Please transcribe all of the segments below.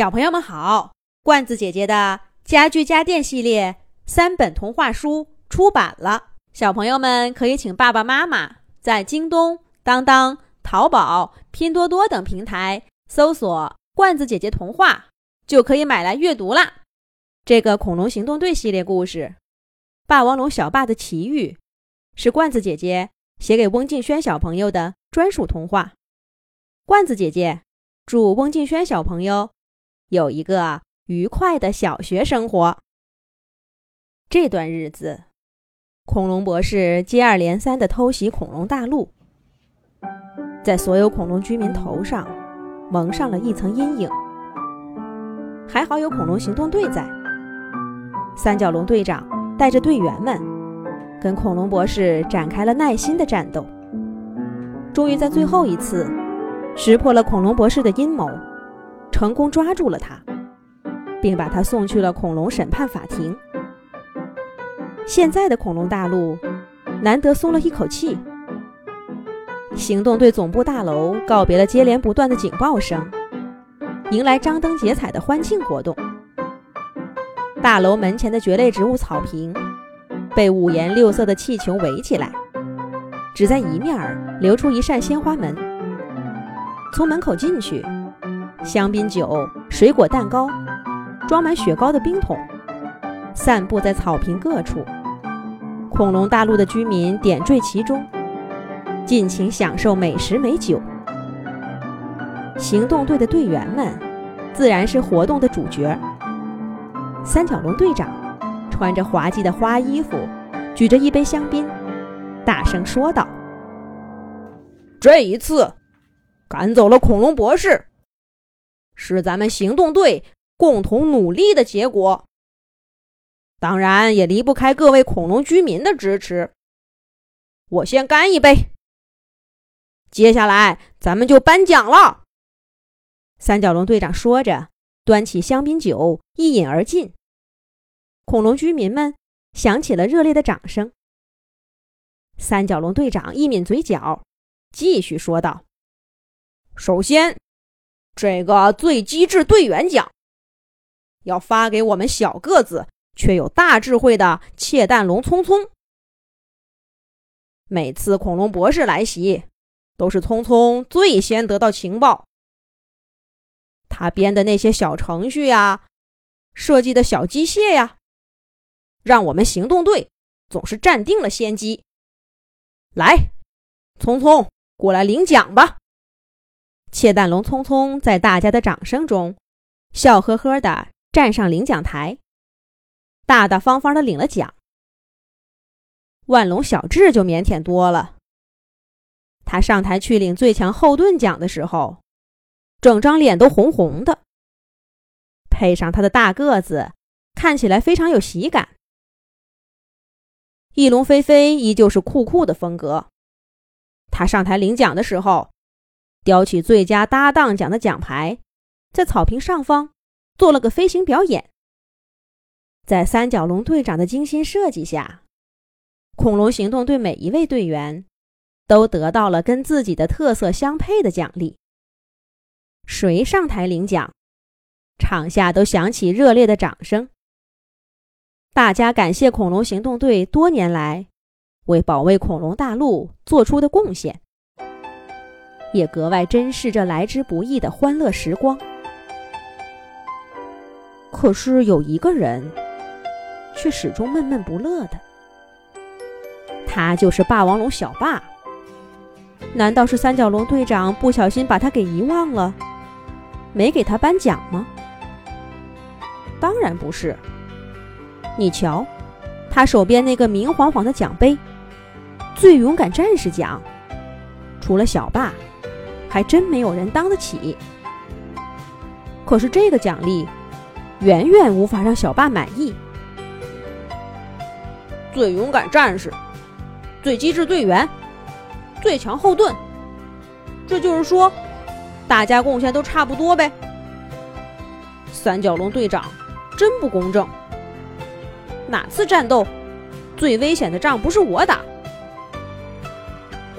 小朋友们好，罐子姐姐的家具家电系列三本童话书出版了，小朋友们可以请爸爸妈妈在京东、当当、淘宝、拼多多等平台搜索“罐子姐姐童话”，就可以买来阅读啦。这个恐龙行动队系列故事《霸王龙小霸的奇遇》，是罐子姐姐写给翁静轩小朋友的专属童话。罐子姐姐祝翁静轩小朋友。有一个愉快的小学生活。这段日子，恐龙博士接二连三的偷袭恐龙大陆，在所有恐龙居民头上蒙上了一层阴影。还好有恐龙行动队在，三角龙队长带着队员们跟恐龙博士展开了耐心的战斗，终于在最后一次识破了恐龙博士的阴谋。成功抓住了他，并把他送去了恐龙审判法庭。现在的恐龙大陆难得松了一口气。行动队总部大楼告别了接连不断的警报声，迎来张灯结彩的欢庆活动。大楼门前的蕨类植物草坪被五颜六色的气球围起来，只在一面留出一扇鲜花门。从门口进去。香槟酒、水果蛋糕、装满雪糕的冰桶，散布在草坪各处。恐龙大陆的居民点缀其中，尽情享受美食美酒。行动队的队员们自然是活动的主角。三角龙队长穿着滑稽的花衣服，举着一杯香槟，大声说道：“这一次，赶走了恐龙博士。”是咱们行动队共同努力的结果，当然也离不开各位恐龙居民的支持。我先干一杯，接下来咱们就颁奖了。三角龙队长说着，端起香槟酒一饮而尽。恐龙居民们响起了热烈的掌声。三角龙队长一抿嘴角，继续说道：“首先。”这个最机智队员奖要发给我们小个子却有大智慧的窃蛋龙聪聪。每次恐龙博士来袭，都是聪聪最先得到情报。他编的那些小程序呀，设计的小机械呀，让我们行动队总是占定了先机。来，聪聪，过来领奖吧。窃蛋龙匆匆在大家的掌声中，笑呵呵地站上领奖台，大大方方地领了奖。万龙小智就腼腆多了。他上台去领最强后盾奖的时候，整张脸都红红的，配上他的大个子，看起来非常有喜感。翼龙飞飞依旧是酷酷的风格，他上台领奖的时候。叼起最佳搭档奖的奖牌，在草坪上方做了个飞行表演。在三角龙队长的精心设计下，恐龙行动队每一位队员都得到了跟自己的特色相配的奖励。谁上台领奖，场下都响起热烈的掌声。大家感谢恐龙行动队多年来为保卫恐龙大陆做出的贡献。也格外珍视这来之不易的欢乐时光。可是有一个人，却始终闷闷不乐的。他就是霸王龙小霸。难道是三角龙队长不小心把他给遗忘了，没给他颁奖吗？当然不是。你瞧，他手边那个明晃晃的奖杯——最勇敢战士奖，除了小霸。还真没有人当得起。可是这个奖励远远无法让小霸满意。最勇敢战士、最机智队员、最强后盾，这就是说，大家贡献都差不多呗。三角龙队长真不公正。哪次战斗最危险的仗不是我打？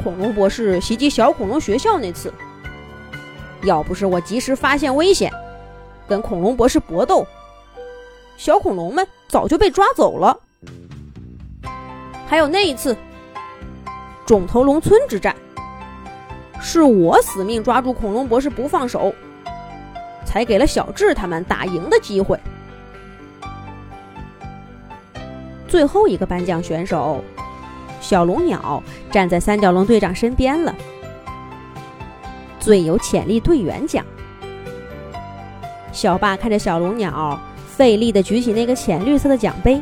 恐龙博士袭击小恐龙学校那次，要不是我及时发现危险，跟恐龙博士搏斗，小恐龙们早就被抓走了。还有那一次，肿头龙村之战，是我死命抓住恐龙博士不放手，才给了小智他们打赢的机会。最后一个颁奖选手，小龙鸟站在三角龙队长身边了。最有潜力队员奖。小霸看着小龙鸟费力的举起那个浅绿色的奖杯，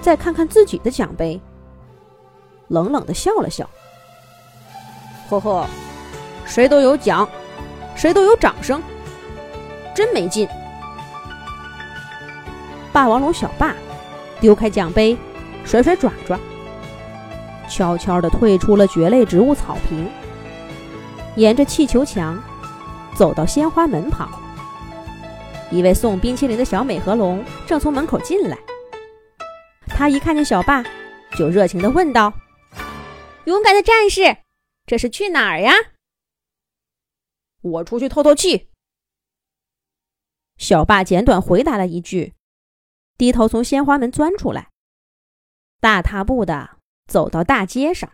再看看自己的奖杯，冷冷的笑了笑。呵呵，谁都有奖，谁都有掌声，真没劲。霸王龙小霸丢开奖杯，甩甩爪爪，悄悄地退出了蕨类植物草坪。沿着气球墙走到鲜花门旁，一位送冰淇淋的小美和龙正从门口进来。他一看见小霸，就热情地问道：“勇敢的战士，这是去哪儿呀？”“我出去透透气。”小霸简短回答了一句，低头从鲜花门钻出来，大踏步的走到大街上。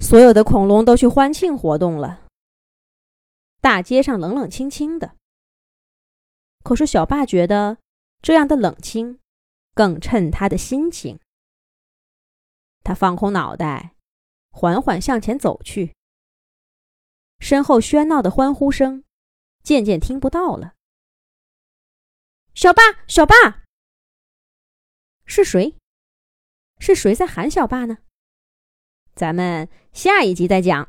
所有的恐龙都去欢庆活动了。大街上冷冷清清的，可是小霸觉得这样的冷清更衬他的心情。他放空脑袋，缓缓向前走去，身后喧闹的欢呼声渐渐听不到了。小霸，小霸，是谁？是谁在喊小霸呢？咱们下一集再讲。